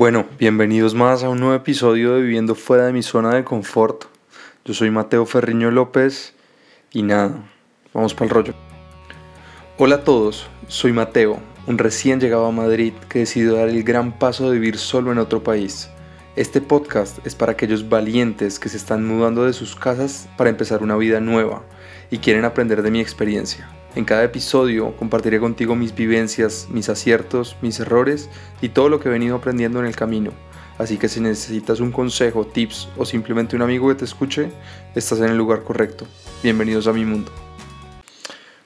Bueno, bienvenidos más a un nuevo episodio de Viviendo fuera de mi zona de confort. Yo soy Mateo Ferriño López y nada, vamos para el rollo. Hola a todos, soy Mateo, un recién llegado a Madrid que decidió dar el gran paso de vivir solo en otro país. Este podcast es para aquellos valientes que se están mudando de sus casas para empezar una vida nueva y quieren aprender de mi experiencia. En cada episodio compartiré contigo mis vivencias, mis aciertos, mis errores y todo lo que he venido aprendiendo en el camino. Así que si necesitas un consejo, tips o simplemente un amigo que te escuche, estás en el lugar correcto. Bienvenidos a mi mundo.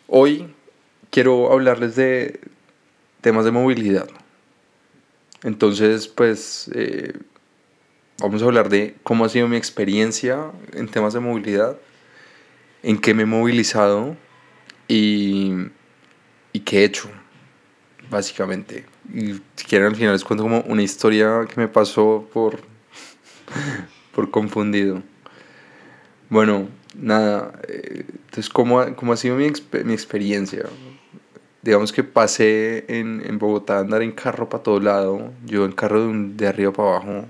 Hoy quiero hablarles de temas de movilidad. Entonces, pues eh, vamos a hablar de cómo ha sido mi experiencia en temas de movilidad, en qué me he movilizado y, y qué he hecho, básicamente. Y si quieren al final les cuento como una historia que me pasó por, por confundido. Bueno, nada, eh, entonces, ¿cómo, ¿cómo, ha sido mi, mi, experiencia? Digamos que pasé en, en Bogotá a andar en carro para todo lado, yo en carro de, un, de arriba para abajo,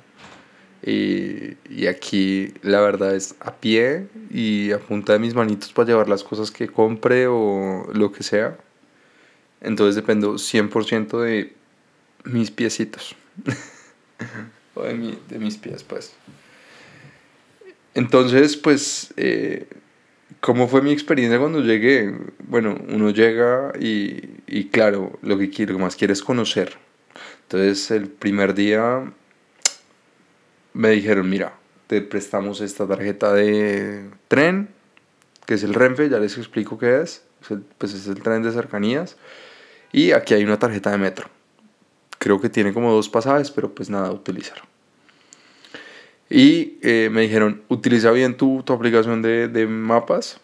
y, y, aquí la verdad es a pie y a punta de mis manitos para llevar las cosas que compre o lo que sea. Entonces dependo 100% de mis piecitos. o de, mi, de, mis pies, pues. Entonces, pues, eh, ¿cómo fue mi experiencia cuando llegué? Bueno, uno llega y, y claro, lo que, quiero, más quiere es conocer. Entonces, el primer día me dijeron, mira, te prestamos esta tarjeta de tren, que es el Renfe, ya les explico qué es, pues es el tren de cercanías, y aquí hay una tarjeta de metro. Creo que tiene como dos pasajes, pero pues nada, utilizar. Y eh, me dijeron, utiliza bien tu, tu aplicación de, de mapas.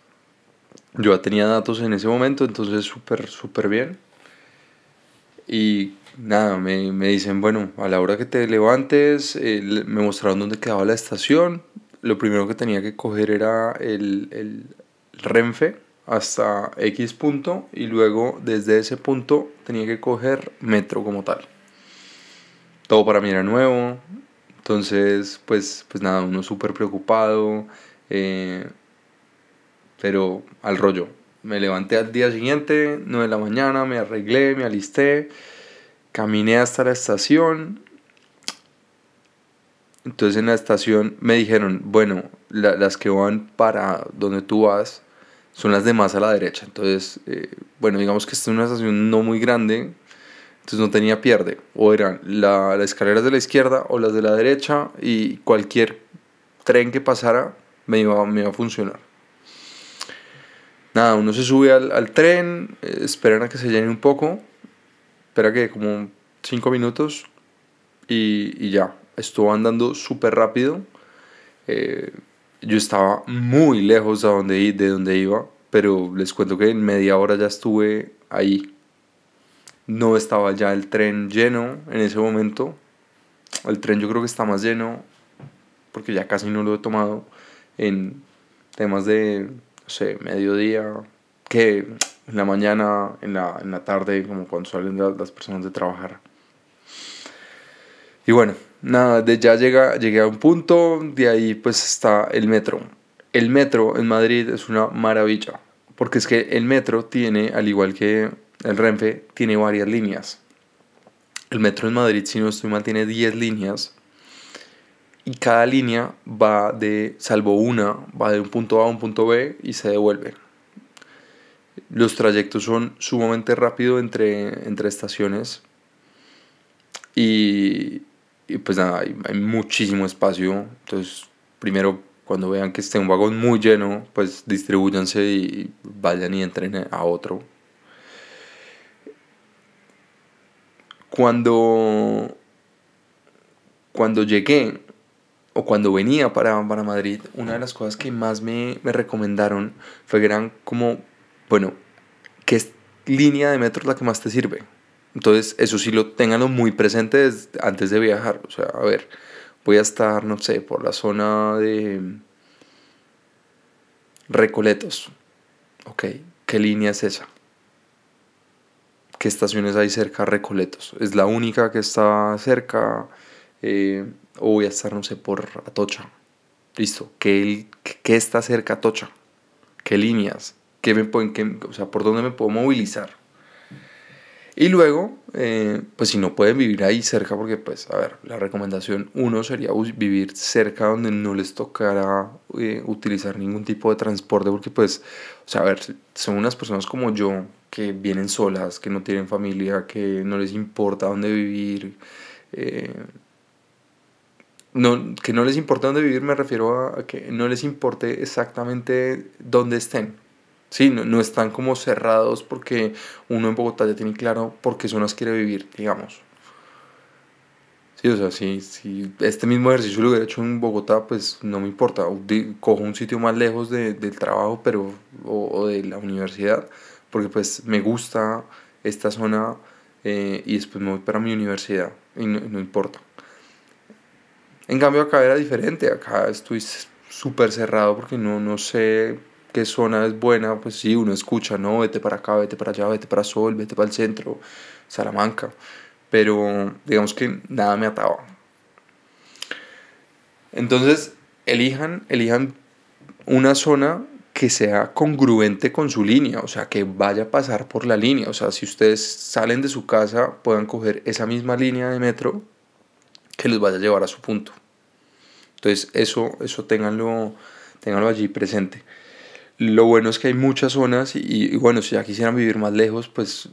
Yo ya tenía datos en ese momento, entonces súper, súper bien. Y nada, me, me, dicen, bueno, a la hora que te levantes, eh, me mostraron dónde quedaba la estación. Lo primero que tenía que coger era el, el Renfe hasta X punto y luego desde ese punto tenía que coger metro como tal. Todo para mí era nuevo, entonces pues, pues nada, uno súper preocupado, eh, pero al rollo. Me levanté al día siguiente, 9 de la mañana, me arreglé, me alisté Caminé hasta la estación. Entonces en la estación me dijeron, bueno, las que van para donde tú vas son las de más a la derecha. Entonces, eh, bueno, digamos que esta es una estación no muy grande, entonces no tenía pierde. O eran la, las escaleras de la izquierda o las de la derecha y cualquier tren que pasara me iba, me iba a funcionar. Nada, uno se sube al, al tren, eh, esperan a que se llene un poco espera que como 5 minutos y, y, ya, estuvo andando súper rápido. Eh, yo estaba muy lejos de donde, de donde iba, pero les cuento que en media hora ya estuve ahí. No estaba ya el tren lleno en ese momento. El tren yo creo que está más lleno porque ya casi no lo he tomado en temas de, sé, mediodía, que en la mañana, en la, en la tarde, como cuando salen las personas de trabajar. Y bueno, nada, de ya llega, llegué a un punto, de ahí pues está el metro. El metro en Madrid es una maravilla, porque es que el metro tiene, al igual que el Renfe, tiene varias líneas. El metro en Madrid, si no estoy mal, tiene 10 líneas y cada línea va de, salvo una, va de un punto A a un punto B y se devuelve. Los trayectos son sumamente rápidos entre, entre estaciones y, y pues nada, hay, muchísimo espacio. Entonces, primero, cuando vean que esté un vagón muy lleno, pues distribuyanse y vayan y entren a otro. Cuando, cuando llegué o cuando venía para, para Madrid, una de las cosas que más me, me recomendaron fue que eran como bueno, ¿qué línea de metro es la que más te sirve? Entonces, eso sí lo tenganlo muy presente antes de viajar. O sea, a ver, voy a estar, no sé, por la zona de Recoletos. Ok, ¿qué línea es esa? ¿Qué estaciones hay cerca de Recoletos? ¿Es la única que está cerca? eh, o voy a estar, no sé, por Atocha. Listo. ¿Qué, qué está cerca Atocha? ¿Qué líneas? ¿Qué me pueden, qué, o sea, por dónde me puedo movilizar? Y luego, eh, pues si no pueden vivir ahí cerca, porque pues, a ver, la recomendación uno sería vivir cerca donde no les tocara eh, utilizar ningún tipo de transporte, porque pues, o sea, a ver, son unas personas como yo que vienen solas, que no tienen familia, que no les importa dónde vivir. Eh, no, que no les importa dónde vivir me refiero a que no les importe exactamente dónde estén. Sí, no, están como cerrados porque uno en Bogotá ya tiene claro por qué zonas quiere vivir, digamos. Sí, o sea, si, si este mismo ejercicio lo hubiera hecho en Bogotá, pues no me importa. Cojo un sitio más lejos de, del trabajo pero, o, de la universidad, porque pues me gusta esta zona eh, y después me voy para mi universidad y no, no importa. En cambio acá era diferente, acá estoy súper cerrado porque no, no sé qué zona es buena, pues sí, uno escucha, no, vete para acá, vete para allá, vete para Sol, vete para el centro, Salamanca, pero digamos que nada me ataba. Entonces, elijan, elijan una zona que sea congruente con su línea, o sea, que vaya a pasar por la línea, o sea, si ustedes salen de su casa, puedan coger esa misma línea de metro que les vaya a llevar a su punto. Entonces, eso, eso ténganlo, ténganlo allí presente. Lo bueno es que hay muchas zonas y, bueno, si ya quisieran vivir más lejos, pues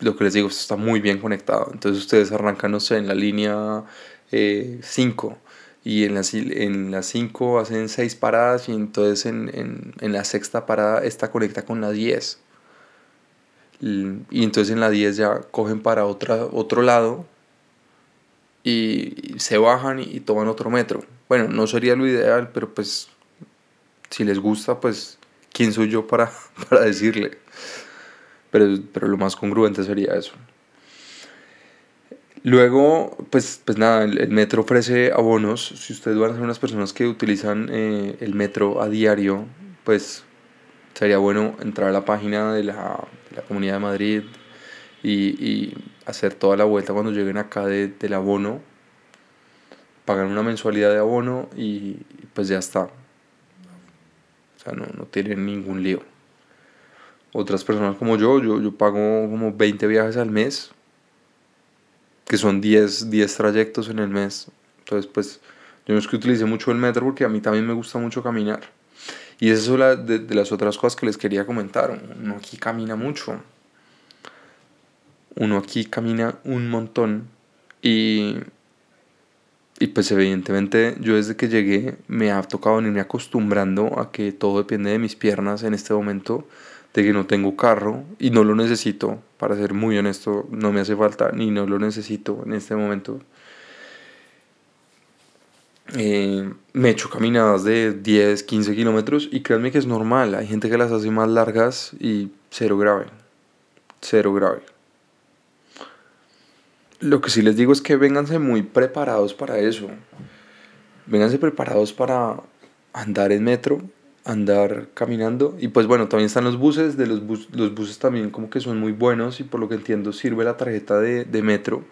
lo que les digo, está muy bien conectado. Entonces ustedes arrancan, no en la línea 5 eh, y en la, en la 5 hacen 6 paradas y entonces en, en, en, la sexta parada esta conecta con la 10. Y, y entonces en la 10 ya cogen para otra, otro lado y, se bajan y, toman otro metro. Bueno, no sería lo ideal, pero pues si les gusta, pues quién soy yo para, para decirle. Pero, pero lo más congruente sería eso. Luego, pues, pues nada, el, metro ofrece abonos. Si ustedes van a ser unas personas que utilizan eh, el metro a diario, pues sería bueno entrar a la página de la, de la Comunidad de Madrid y, y, hacer toda la vuelta cuando lleguen acá de, del abono. Pagan una mensualidad de abono y pues ya está no, no tienen ningún lío. Otras personas como yo, yo, yo pago como 20 viajes al mes, que son 10, 10 trayectos en el mes. Entonces, pues, yo no es que utilice mucho el metro porque a mí también me gusta mucho caminar. Y eso es la, de, de, las otras cosas que les quería comentar. Uno aquí camina mucho. Uno aquí camina un montón. Y y pues evidentemente yo desde que llegué me ha tocado venirme acostumbrando a que todo depende de mis piernas en este momento, de que no tengo carro y no lo necesito, para ser muy honesto, no me hace falta ni no lo necesito en este momento. Eh, me he hecho caminadas de 10, 15 kilómetros y créanme que es normal, hay gente que las hace más largas y cero grave, cero grave. Lo que sí les digo es que vénganse muy preparados para eso. Vénganse preparados para andar en metro, andar caminando. Y pues bueno, también están los buses. De los, los buses también como que son muy buenos y por lo que entiendo sirve la tarjeta de, de metro.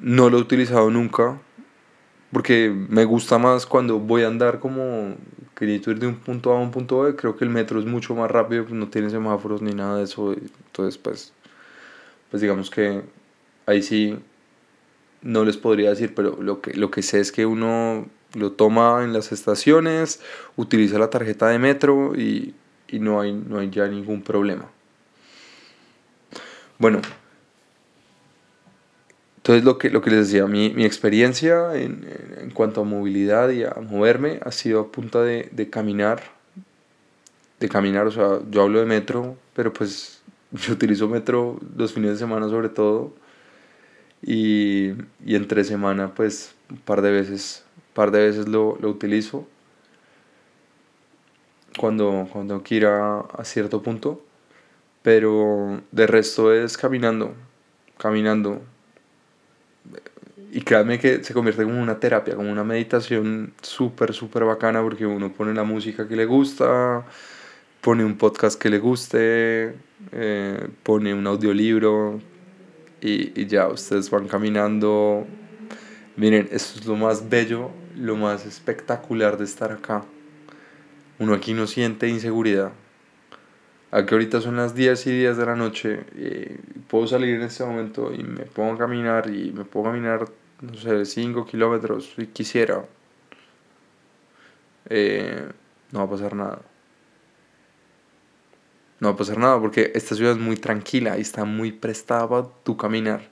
No lo he utilizado nunca porque me gusta más cuando voy a andar como quería ir de un punto A a un punto B. Creo que el metro es mucho más rápido, no tiene semáforos ni nada de eso. Entonces pues, pues digamos que ahí sí no les podría decir, pero lo que, lo que sé es que uno lo toma en las estaciones, utiliza la tarjeta de metro y, no, hay, no hay ya ningún problema. Bueno, entonces lo que, lo que les decía, mi, experiencia en, cuanto a movilidad y a moverme ha sido a punta de, de caminar, de caminar, o sea, yo hablo de metro, pero pues yo utilizo metro los fines de semana sobre todo y, y entre semana pues un par de veces, par de veces lo, lo utilizo cuando, cuando que ir a, a, cierto punto, pero de resto es caminando, caminando. Y créanme que se convierte como una terapia, como una meditación súper, súper bacana porque uno pone la música que le gusta, pone un podcast que le guste, eh, pone un audiolibro, y, y ya ustedes van caminando Miren, esto es lo más bello, lo más espectacular de estar acá. Uno aquí no siente inseguridad. Aquí ahorita son las 10 y 10 de la noche. Eh, puedo salir en este momento y me pongo a caminar y me puedo caminar, no sé, 5 kilómetros si quisiera. Eh, no va a pasar nada. No va a pasar nada porque esta ciudad es muy tranquila y está muy prestada para tu caminar.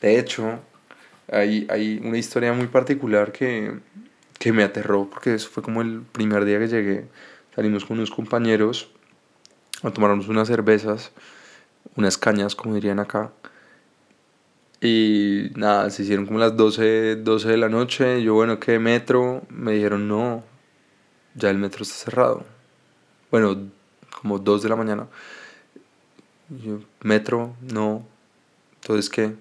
De hecho, hay, hay una historia muy particular que, que me aterró porque eso fue como el primer día que llegué. Salimos con unos compañeros a tomarnos unas cervezas, unas cañas, como dirían acá. Y nada, se hicieron como las 12, 12 de la noche. Yo, bueno, ¿qué metro? Me dijeron, no, ya el metro está cerrado. Bueno, como 2 de la mañana. Metro, no. Entonces, ¿qué?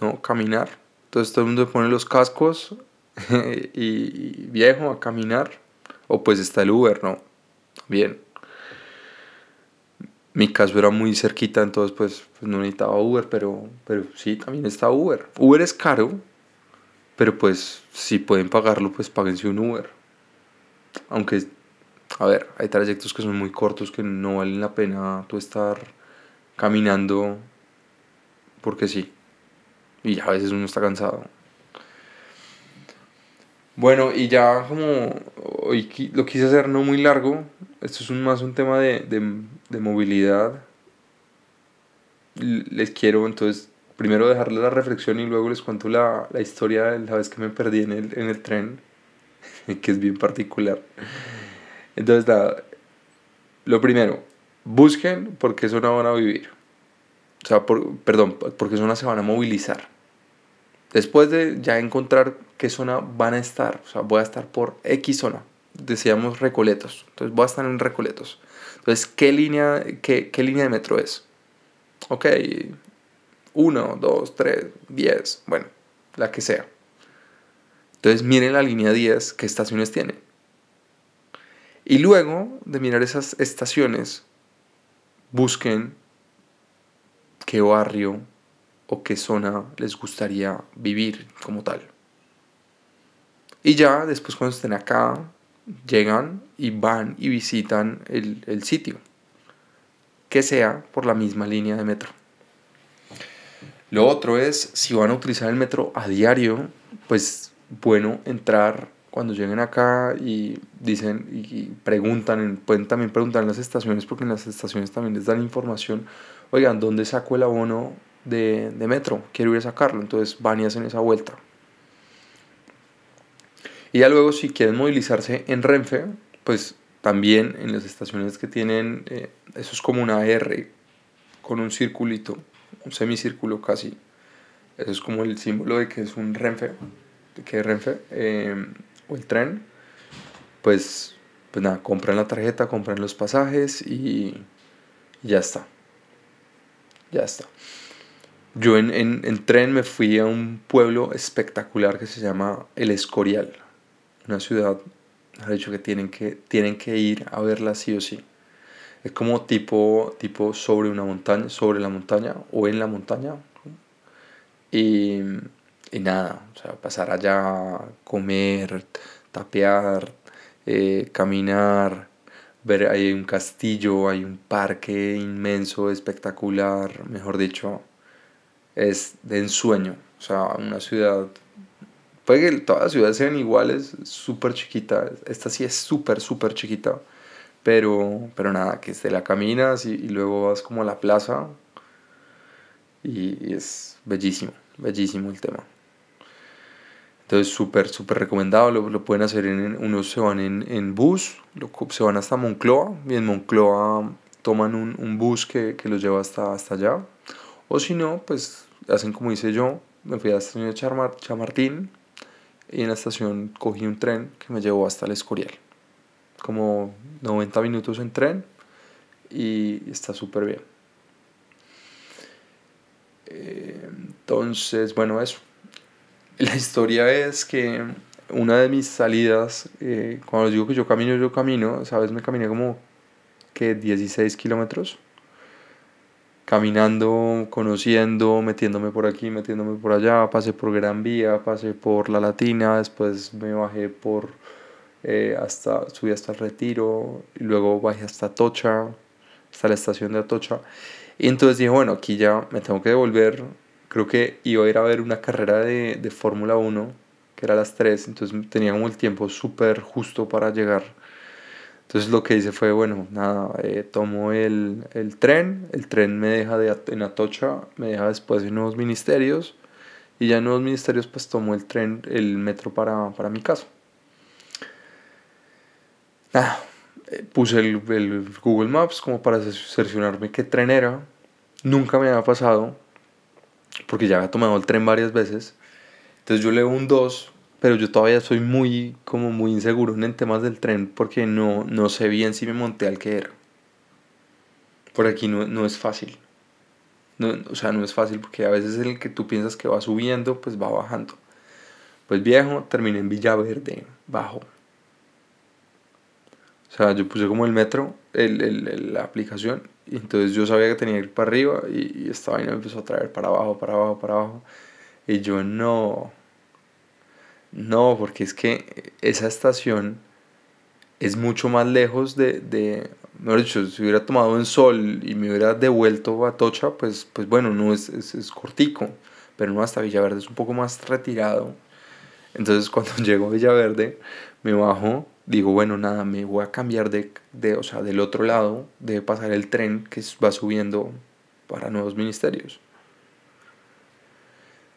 No, caminar. Entonces todo el mundo pone los cascos y, viejo a caminar. O pues está el Uber, ¿no? Bien. Mi caso era muy cerquita, entonces pues, pues, no necesitaba Uber, pero, pero sí, también está Uber. Uber es caro, pero pues si pueden pagarlo, pues páguense un Uber. Aunque, a ver, hay trayectos que son muy cortos que no valen la pena tú estar caminando porque sí. Y a veces uno está cansado. Bueno, y ya como hoy lo quise hacer no muy largo, esto es un, más un tema de, de, movilidad. Les quiero entonces primero dejarles la reflexión y luego les cuento la, la historia de la vez que me perdí en el, en el tren, que es bien particular. Entonces, nada, lo primero, busquen por qué zona van a vivir. O sea, por, perdón, por qué zona se van a movilizar. Después de ya encontrar qué zona van a estar, o sea, voy a estar por X zona, decíamos Recoletos, entonces voy a estar en Recoletos. Entonces, ¿qué línea, qué, qué línea de metro es? Ok, 1, 2, 3, 10, bueno, la que sea. Entonces, miren la línea 10, qué estaciones tiene. Y luego de mirar esas estaciones, busquen qué barrio o qué zona les gustaría vivir como tal. Y ya después cuando estén acá, llegan y van y visitan el, el sitio, que sea por la misma línea de metro. Lo otro es, si van a utilizar el metro a diario, pues bueno, entrar cuando lleguen acá y dicen y preguntan, pueden también preguntar en las estaciones, porque en las estaciones también les dan información, oigan, ¿dónde saco el abono de, de metro, quiero ir a sacarlo, entonces van y hacen esa vuelta. Y ya luego si quieren movilizarse en Renfe, pues también en las estaciones que tienen, eh, eso es como una R con un circulito, un semicírculo casi. Eso es como el símbolo de que es un Renfe, que es Renfe, eh, o el tren. Pues, pues nada, compran la tarjeta, compran los pasajes y ya está. Ya está. Yo en, en, tren me fui a un pueblo espectacular que se llama El Escorial, una ciudad, ha dicho que tienen que, tienen que ir a verla sí o sí. Es como tipo, tipo sobre una montaña, sobre la montaña o en la montaña. Y, y nada, o sea, pasar allá, comer, tapear, eh, caminar, ver, hay un castillo, hay un parque inmenso, espectacular, mejor dicho es de ensueño. O sea, una ciudad. Puede que todas las ciudades sean iguales, súper chiquita. Esta sí es súper, súper chiquita. Pero, pero nada, que te la caminas y, luego vas como a la plaza. Y, es bellísimo, bellísimo el tema. Entonces, súper, súper recomendado. Lo, lo, pueden hacer en. Unos se van en, en bus, lo, se van hasta Moncloa. Y en Moncloa toman un, un bus que, que los lleva hasta, hasta allá o si no, pues hacen como hice yo, me fui a la estación de Chamartín y en la estación cogí un tren que me llevó hasta el Escorial. Como 90 minutos en tren y está súper bien. Eh, entonces, bueno, eso. La historia es que una de mis salidas, eh, cuando digo que yo camino, yo camino, ¿sabes? Me caminé como que 16 kilómetros. Caminando, conociendo, metiéndome por aquí, metiéndome por allá, pasé por Gran Vía, pasé por La Latina, después me bajé por eh, hasta, subí hasta el Retiro, y luego bajé hasta Atocha, hasta la estación de Atocha, y entonces dije, bueno, aquí ya me tengo que devolver, creo que iba a ir a ver una carrera de, de Fórmula 1, que era a las 3, entonces tenía como el tiempo súper justo para llegar entonces lo que hice fue, bueno, nada, eh, tomo el, el, tren, el tren me deja de, en Atocha, me deja después en Nuevos Ministerios, y ya en Nuevos Ministerios pues tomo el tren, el metro para, para mi casa. Nada, eh, puse el, el, Google Maps como para seleccionarme qué tren era. Nunca me había pasado, porque ya había tomado el tren varias veces. Entonces yo leo un 2 pero yo todavía soy muy, como muy inseguro en temas del tren porque no, no sé bien si me monté al que era. Por aquí no, no es fácil. No, o sea, no es fácil porque a veces el que tú piensas que va subiendo, pues va bajando. Pues viejo, terminé en Villaverde, bajo. O sea, yo puse como el metro, el, el, la aplicación, y entonces yo sabía que tenía que ir para arriba y, y esta vaina me empezó a traer para abajo, para abajo, para abajo. Y yo no, no, porque es que esa estación es mucho más lejos de, de mejor dicho, si hubiera tomado un sol y me hubiera devuelto a Tocha, pues, pues bueno, no es, es, cortico, pero no hasta Villaverde es un poco más retirado. Entonces cuando llego a Villaverde, me bajo, digo, bueno, nada, me voy a cambiar de, de o sea, del otro lado, de pasar el tren que va subiendo para nuevos ministerios.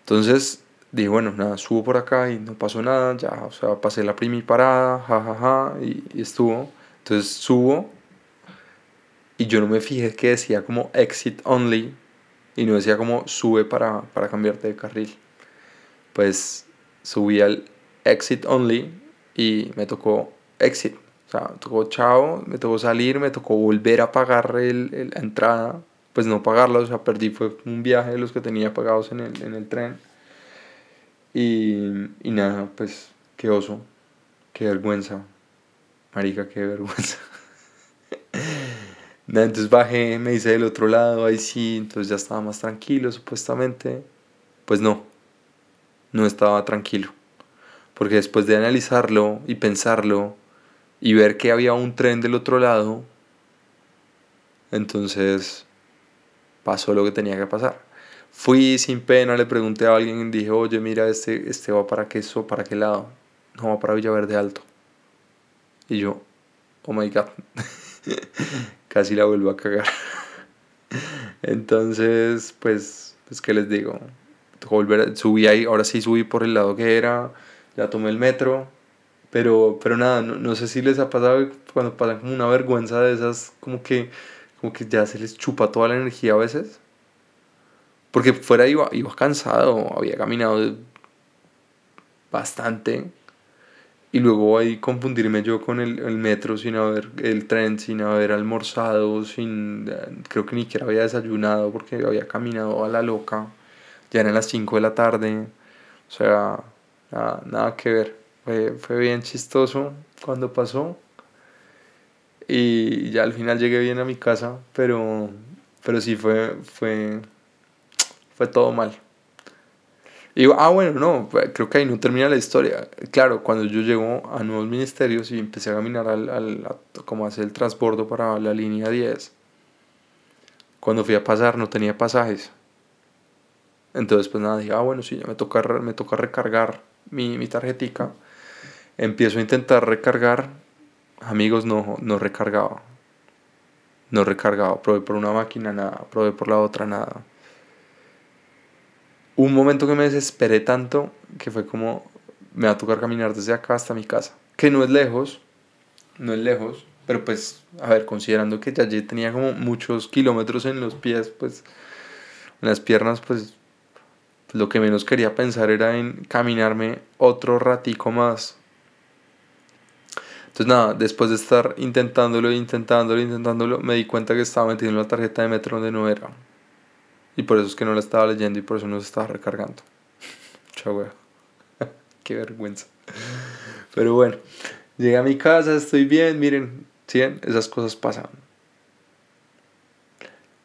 Entonces dije, bueno, nada, subo por acá y no pasó nada, ya, o sea, pasé la primi parada, jajaja, y, y estuvo. Entonces subo y yo no me fijé que decía como exit only y no decía como sube para, para cambiarte de carril. Pues subí al exit only y me tocó exit. O sea, me tocó chao, me tocó salir, me tocó volver a pagar el, la entrada. Pues no pagarla, o sea, perdí, fue un viaje de los que tenía pagados en el, en el tren. Y, y nada, pues qué oso, qué vergüenza. Marica, qué vergüenza. entonces bajé, me hice del otro lado, ahí sí, entonces ya estaba más tranquilo supuestamente. Pues no, no estaba tranquilo. Porque después de analizarlo y pensarlo y ver que había un tren del otro lado, entonces pasó lo que tenía que pasar. Fui sin pena, le pregunté a alguien y dije, oye, mira, este, este va para qué, eso, para qué lado. No, va para Villaverde Alto. Y yo, oh my god, casi la vuelvo a cagar. Entonces, pues, pues, ¿qué les digo? Volver, subí ahí, ahora sí subí por el lado que era, ya tomé el metro, pero, pero nada, no, no sé si les ha pasado cuando pasan como una vergüenza de esas, como que, como que ya se les chupa toda la energía a veces. Porque fuera iba, iba cansado, había caminado bastante. Y luego ahí confundirme yo con el, el, metro sin haber, el tren, sin haber almorzado, sin, creo que ni siquiera había desayunado porque había caminado a la loca. Ya eran las 5 de la tarde. O sea, nada, nada que ver. Fue, fue bien chistoso cuando pasó. Y ya al final llegué bien a mi casa, pero, pero sí fue, fue, fue todo mal. Y ah, bueno, no, creo que ahí no termina la historia. Claro, cuando yo llego a nuevos ministerios y empecé a caminar al, al como hacer el transbordo para la línea 10, cuando fui a pasar no tenía pasajes. Entonces, pues nada, dije, ah, bueno, sí, ya me toca, me toca recargar mi, mi tarjetica. Empiezo a intentar recargar. Amigos, no, no recargaba. No recargaba. Probé por una máquina, nada. Probé por la otra, nada un momento que me desesperé tanto que fue como, me va a tocar caminar desde acá hasta mi casa. Que no es lejos, no es lejos, pero pues, a ver, considerando que ya tenía como muchos kilómetros en los pies, pues, en las piernas, pues, lo que menos quería pensar era en caminarme otro ratico más. Entonces nada, después de estar intentándolo, intentándolo, intentándolo, me di cuenta que estaba metiendo la tarjeta de metro donde no era. Y por eso es que no la estaba leyendo y por eso no se estaba recargando. Chau, Qué vergüenza. Pero bueno, llegué a mi casa, estoy bien, miren, ¿sí? esas cosas pasan.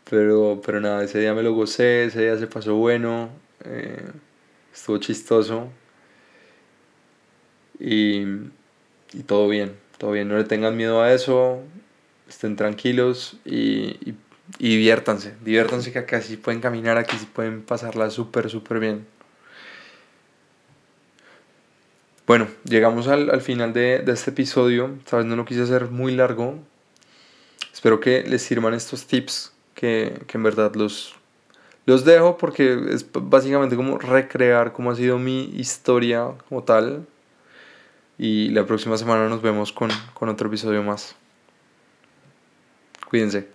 Pero, pero nada, ese día me lo gocé, ese día se pasó bueno, eh, estuvo chistoso y, y, todo bien, todo. No le tengan miedo a eso, estén tranquilos y, y, diviértanse, diviértanse que acá sí pueden caminar, aquí sí pueden pasarla súper, súper bien. Bueno, llegamos al, al final de, de, este episodio. Sabes, no lo quise hacer muy largo. Espero que les sirvan estos tips que, que en verdad los, los dejo porque es básicamente como recrear cómo ha sido mi historia como tal. Y la próxima semana nos vemos con, con otro episodio más. Cuídense.